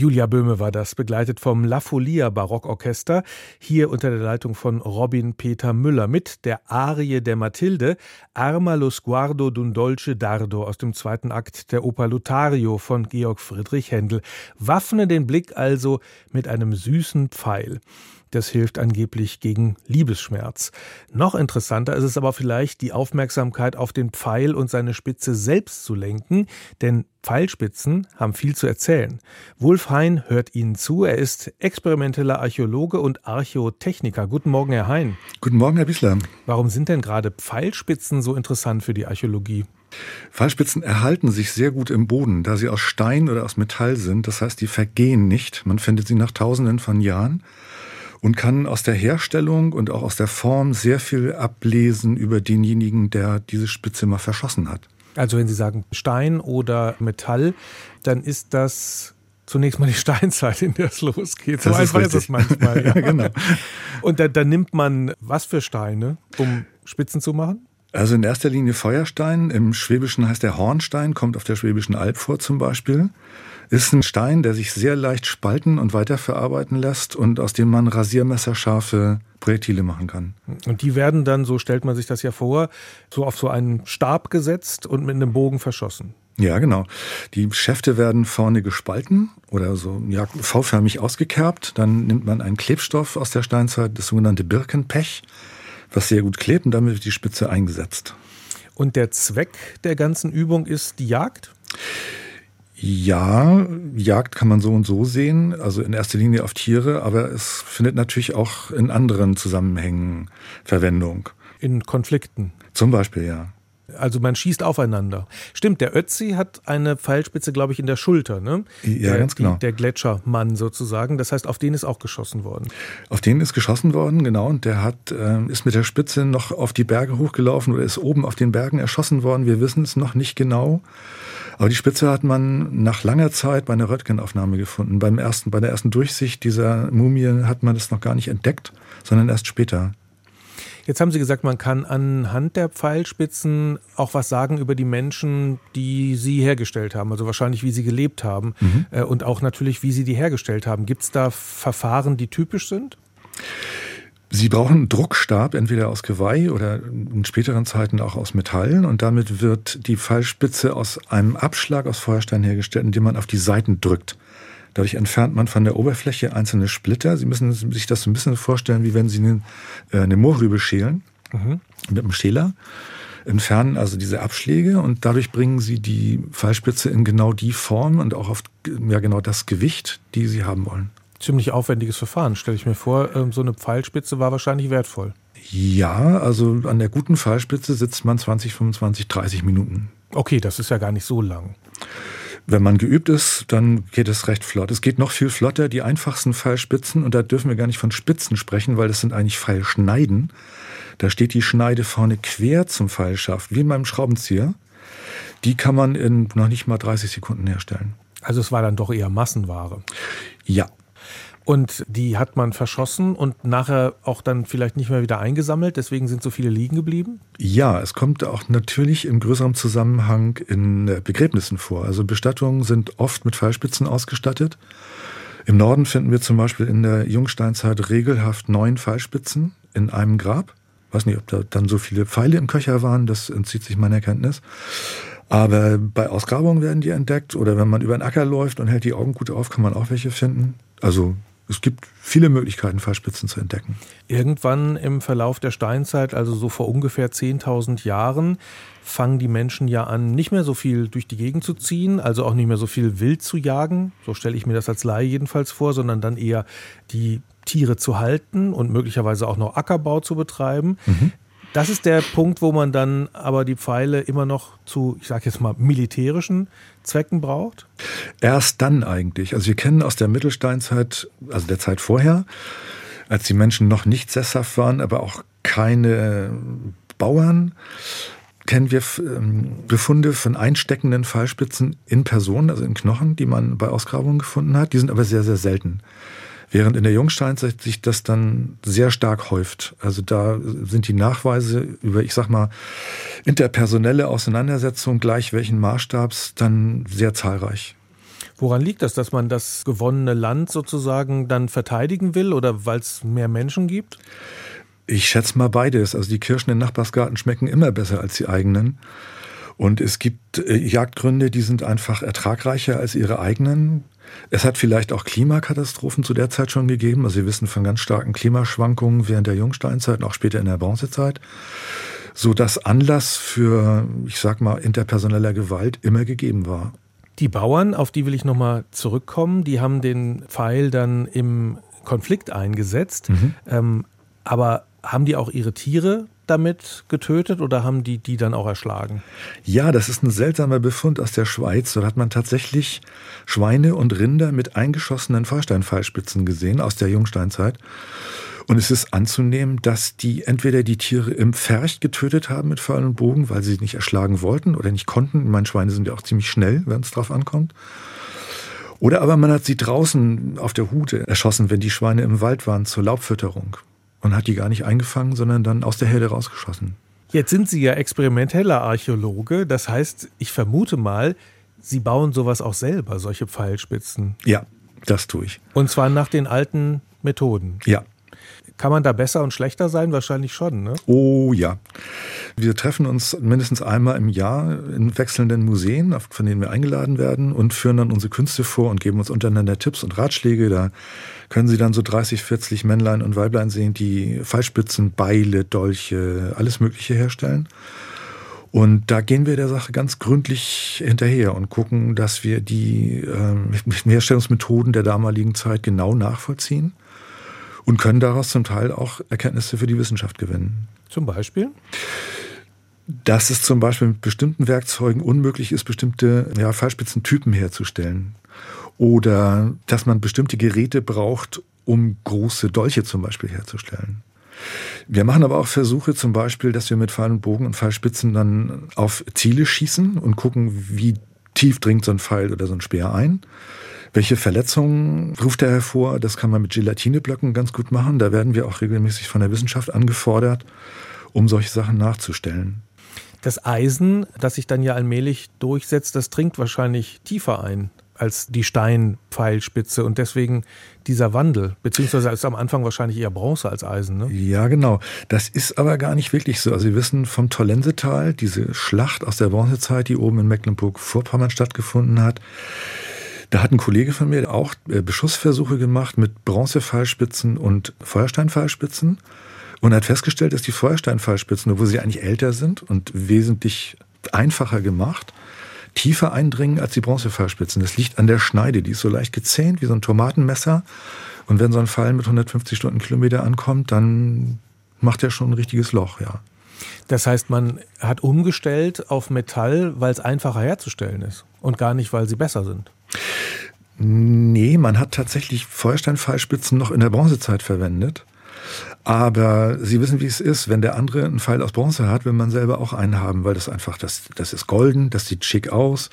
Julia Böhme war das, begleitet vom La Folia Barockorchester, hier unter der Leitung von Robin Peter Müller mit der Arie der Mathilde, Arma lo sguardo d'un dolce dardo aus dem zweiten Akt der Oper Lothario von Georg Friedrich Händel. Waffne den Blick also mit einem süßen Pfeil. Das hilft angeblich gegen Liebesschmerz. Noch interessanter ist es aber vielleicht, die Aufmerksamkeit auf den Pfeil und seine Spitze selbst zu lenken, denn Pfeilspitzen haben viel zu erzählen. Wolf Hein hört Ihnen zu. Er ist experimenteller Archäologe und Archäotechniker. Guten Morgen, Herr Hein. Guten Morgen, Herr Bissler. Warum sind denn gerade Pfeilspitzen so interessant für die Archäologie? Pfeilspitzen erhalten sich sehr gut im Boden, da sie aus Stein oder aus Metall sind. Das heißt, die vergehen nicht. Man findet sie nach Tausenden von Jahren und kann aus der Herstellung und auch aus der Form sehr viel ablesen über denjenigen, der diese Spitze mal verschossen hat. Also wenn Sie sagen Stein oder Metall, dann ist das zunächst mal die Steinzeit, in der es losgeht. So das einfach ist, es manchmal. Ja. genau. Und dann, dann nimmt man was für Steine, um Spitzen zu machen? Also in erster Linie Feuerstein. Im Schwäbischen heißt der Hornstein, kommt auf der Schwäbischen Alb vor zum Beispiel. Ist ein Stein, der sich sehr leicht spalten und weiterverarbeiten lässt und aus dem man rasiermesserscharfe Projektile machen kann. Und die werden dann, so stellt man sich das ja vor, so auf so einen Stab gesetzt und mit einem Bogen verschossen. Ja, genau. Die Schäfte werden vorne gespalten oder so ja, V-förmig ausgekerbt. Dann nimmt man einen Klebstoff aus der Steinzeit, das sogenannte Birkenpech, was sehr gut klebt und damit wird die Spitze eingesetzt. Und der Zweck der ganzen Übung ist die Jagd? Ja, Jagd kann man so und so sehen, also in erster Linie auf Tiere, aber es findet natürlich auch in anderen Zusammenhängen Verwendung. In Konflikten. Zum Beispiel, ja. Also man schießt aufeinander. Stimmt, der Ötzi hat eine Pfeilspitze, glaube ich, in der Schulter, ne? Ja, der, ganz genau. Der Gletschermann sozusagen. Das heißt, auf den ist auch geschossen worden. Auf den ist geschossen worden, genau. Und der hat, äh, ist mit der Spitze noch auf die Berge hochgelaufen oder ist oben auf den Bergen erschossen worden. Wir wissen es noch nicht genau. Aber die Spitze hat man nach langer Zeit bei einer Röntgenaufnahme gefunden. Beim ersten, bei der ersten Durchsicht dieser Mumie hat man das noch gar nicht entdeckt, sondern erst später. Jetzt haben Sie gesagt, man kann anhand der Pfeilspitzen auch was sagen über die Menschen, die sie hergestellt haben. Also wahrscheinlich, wie sie gelebt haben mhm. Äh, und auch natürlich, wie sie die hergestellt haben. Gibt es da Verfahren, die typisch sind? Sie brauchen einen Druckstab, entweder aus Geweih oder in späteren Zeiten auch aus Metall. Und damit wird die Pfeilspitze aus einem Abschlag aus Feuerstein hergestellt, indem man auf die Seiten drückt. Dadurch entfernt man von der Oberfläche einzelne Splitter. Sie müssen sich das ein bisschen vorstellen, wie wenn Sie eine, äh, eine Mohrrübe schälen mhm. mit einem Schäler. Entfernen also diese Abschläge und dadurch bringen Sie die Pfeilspitze in genau die Form und auch auf ja, genau das Gewicht, die Sie haben wollen. Ziemlich aufwendiges Verfahren, stelle ich mir vor. Ähm, so eine Pfeilspitze war wahrscheinlich wertvoll. Ja, also an der guten Pfeilspitze sitzt man 20, 25, 30 Minuten. Okay, das ist ja gar nicht so lang. Wenn man geübt ist, dann geht es recht flott. Es geht noch viel flotter, die einfachsten Pfeilspitzen, und da dürfen wir gar nicht von Spitzen sprechen, weil das sind eigentlich Pfeilschneiden. Da steht die Schneide vorne quer zum Pfeilschaft, wie in meinem Schraubenzieher. Die kann man in noch nicht mal 30 Sekunden herstellen. Also es war dann doch eher Massenware. Ja, und die hat man verschossen und nachher auch dann vielleicht nicht mehr wieder eingesammelt. Deswegen sind so viele liegen geblieben? Ja, es kommt auch natürlich im größeren Zusammenhang in Begräbnissen vor. Also Bestattungen sind oft mit Pfeilspitzen ausgestattet. Im Norden finden wir zum Beispiel in der Jungsteinzeit regelhaft neun Pfeilspitzen in einem Grab. Ich weiß nicht, ob da dann so viele Pfeile im Köcher waren, das entzieht sich meiner Kenntnis. Aber bei Ausgrabungen werden die entdeckt oder wenn man über einen Acker läuft und hält die Augen gut auf, kann man auch welche finden. Also es gibt viele Möglichkeiten, Fallspitzen zu entdecken. Irgendwann im Verlauf der Steinzeit, also so vor ungefähr 10.000 Jahren, fangen die Menschen ja an, nicht mehr so viel durch die Gegend zu ziehen, also auch nicht mehr so viel wild zu jagen. So stelle ich mir das als Laie jedenfalls vor, sondern dann eher die Tiere zu halten und möglicherweise auch noch Ackerbau zu betreiben. Mhm. Das ist der Punkt, wo man dann aber die Pfeile immer noch zu, ich sage jetzt mal, militärischen Zwecken braucht? Erst dann eigentlich. Also wir kennen aus der Mittelsteinzeit, also der Zeit vorher, als die Menschen noch nicht sesshaft waren, aber auch keine Bauern, kennen wir ähm, Befunde von einsteckenden Pfeilspitzen in Personen, also in Knochen, die man bei Ausgrabungen gefunden hat. Die sind aber sehr, sehr selten. Während in der Jungsteinzeit sich das dann sehr stark häuft. Also da sind die Nachweise über, ich sag mal, interpersonelle Auseinandersetzungen gleich welchen Maßstabs dann sehr zahlreich. Woran liegt das, dass man das gewonnene Land sozusagen dann verteidigen will oder weil es mehr Menschen gibt? Ich schätze mal beides. Also die Kirschen im Nachbarsgarten schmecken immer besser als die eigenen. Und es gibt äh, Jagdgründe, die sind einfach ertragreicher als ihre eigenen. Es hat vielleicht auch Klimakatastrophen zu der Zeit schon gegeben. Also wir wissen von ganz starken Klimaschwankungen während der Jungsteinzeit und auch später in der Bronzezeit, so dass Anlass für, ich sag mal, interpersoneller Gewalt immer gegeben war. Die Bauern, auf die will ich nochmal zurückkommen, die haben den Pfeil dann im Konflikt eingesetzt. Mhm. Ähm, aber haben die auch ihre Tiere damit getötet oder haben die die dann auch erschlagen? Ja, das ist ein seltsamer Befund aus der Schweiz. Da hat man tatsächlich Schweine und Rinder mit eingeschossenen Feuersteinpfeilspitzen gesehen aus der Jungsteinzeit. Und es ist anzunehmen, dass die entweder die Tiere im Pfercht getötet haben mit Pfeil und Bogen, weil sie nicht erschlagen wollten oder nicht konnten. Meine Schweine sind ja auch ziemlich schnell, wenn es drauf ankommt. Oder aber man hat sie draußen auf der Hute erschossen, wenn die Schweine im Wald waren zur Laubfütterung und hat die gar nicht eingefangen, sondern dann aus der Herde rausgeschossen. Jetzt sind Sie ja experimenteller Archäologe, das heißt, ich vermute mal, Sie bauen sowas auch selber, solche Pfeilspitzen. Ja, das tue ich. Und zwar nach den alten Methoden. Ja, kann man da besser und schlechter sein? Wahrscheinlich schon, ne? Oh ja. Wir treffen uns mindestens einmal im Jahr in wechselnden Museen, von denen wir eingeladen werden und führen dann unsere Künste vor und geben uns untereinander Tipps und Ratschläge. Da können Sie dann so 30, 40 Männlein und Weiblein sehen, die Pfeilspitzen, Beile, Dolche, alles Mögliche herstellen. Und da gehen wir der Sache ganz gründlich hinterher und gucken, dass wir die äh, Herstellungsmethoden der damaligen Zeit genau nachvollziehen und können daraus zum Teil auch Erkenntnisse für die Wissenschaft gewinnen. Zum Beispiel? Dass es zum Beispiel mit bestimmten Werkzeugen unmöglich ist, bestimmte ja, Fallspitzentypen herzustellen. Oder dass man bestimmte Geräte braucht, um große Dolche zum Beispiel herzustellen. Wir machen aber auch Versuche zum Beispiel, dass wir mit Pfeil und Bogen und Pfeilspitzen dann auf Ziele schießen und gucken, wie tief dringt so ein Pfeil oder so ein Speer ein. Welche Verletzungen ruft er hervor? Das kann man mit Gelatineblöcken ganz gut machen. Da werden wir auch regelmäßig von der Wissenschaft angefordert, um solche Sachen nachzustellen. Das Eisen, das sich dann ja allmählich durchsetzt, das dringt wahrscheinlich tiefer ein als die Steinpfeilspitze und deswegen dieser Wandel, beziehungsweise ist am Anfang wahrscheinlich eher Bronze als Eisen. Ne? Ja, genau. Das ist aber gar nicht wirklich so. Also Sie wissen vom Tollensetal, diese Schlacht aus der Bronzezeit, die oben in Mecklenburg-Vorpommern stattgefunden hat, da hat ein Kollege von mir auch äh, Beschussversuche gemacht mit Bronzefallspitzen und Feuersteinfallspitzen und hat festgestellt, dass die Feuersteinfallspitzen, obwohl sie eigentlich älter sind und wesentlich einfacher gemacht, tiefer eindringen als die Bronzefallspitzen. Das liegt an der Schneide, die ist so leicht gezähnt wie so ein Tomatenmesser. Und wenn so ein Fall mit 150 Stundenkilometer ankommt, dann macht er schon ein richtiges Loch, ja. Das heißt, man hat umgestellt auf Metall, weil es einfacher herzustellen ist und gar nicht, weil sie besser sind. Nee, man hat tatsächlich Feuersteinpfeilspitzen noch in der Bronzezeit verwendet. Aber Sie wissen, wie es ist. Wenn der andere einen Pfeil aus Bronze hat, will man selber auch einen haben, weil das einfach, das, das ist golden, das sieht schick aus.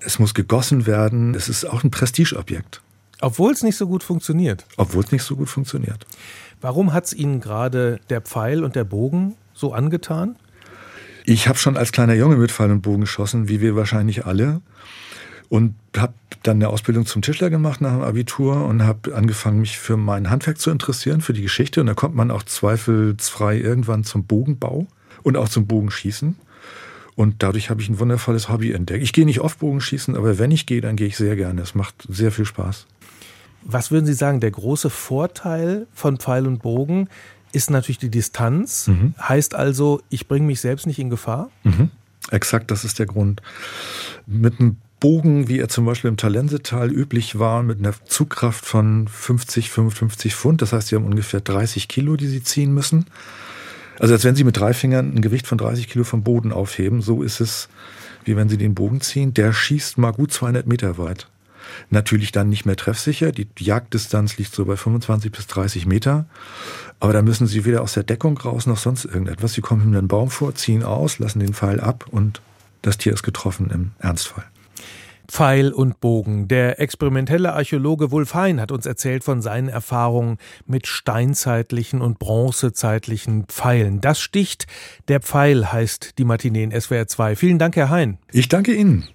Es muss gegossen werden. Es ist auch ein Prestigeobjekt. Obwohl es nicht so gut funktioniert. Obwohl es nicht so gut funktioniert. Warum hat es Ihnen gerade der Pfeil und der Bogen so angetan? Ich habe schon als kleiner Junge mit Pfeil und Bogen geschossen, wie wir wahrscheinlich alle und habe dann eine Ausbildung zum Tischler gemacht nach dem Abitur und habe angefangen, mich für mein Handwerk zu interessieren, für die Geschichte. Und da kommt man auch zweifelsfrei irgendwann zum Bogenbau und auch zum Bogenschießen. Und dadurch habe ich ein wundervolles Hobby entdeckt. Ich gehe nicht oft Bogenschießen, aber wenn ich gehe, dann gehe ich sehr gerne. Es macht sehr viel Spaß. Was würden Sie sagen, der große Vorteil von Pfeil und Bogen ist natürlich die Distanz. Mhm. Heißt also, ich bringe mich selbst nicht in Gefahr? Mhm. Exakt, das ist der Grund. Mit einem Bogen, wie er zum Beispiel im Talensetal üblich war, mit einer Zugkraft von 50, 55 Pfund. Das heißt, sie haben ungefähr 30 Kilo, die sie ziehen müssen. Also als wenn sie mit drei Fingern ein Gewicht von 30 Kilo vom Boden aufheben. So ist es, wie wenn sie den Bogen ziehen. Der schießt mal gut 200 Meter weit. Natürlich dann nicht mehr treffsicher. Die Jagddistanz liegt so bei 25 bis 30 Meter. Aber da müssen sie weder aus der Deckung raus noch sonst irgendetwas. Sie kommen hinter einen Baum vor, ziehen aus, lassen den Pfeil ab und das Tier ist getroffen im Ernstfall. Pfeil und Bogen. Der experimentelle Archäologe Wulf Hein hat uns erzählt von seinen Erfahrungen mit steinzeitlichen und bronzezeitlichen Pfeilen. Das sticht. Der Pfeil heißt die Matinee in SWR 2. Vielen Dank, Herr Hein. Ich danke Ihnen.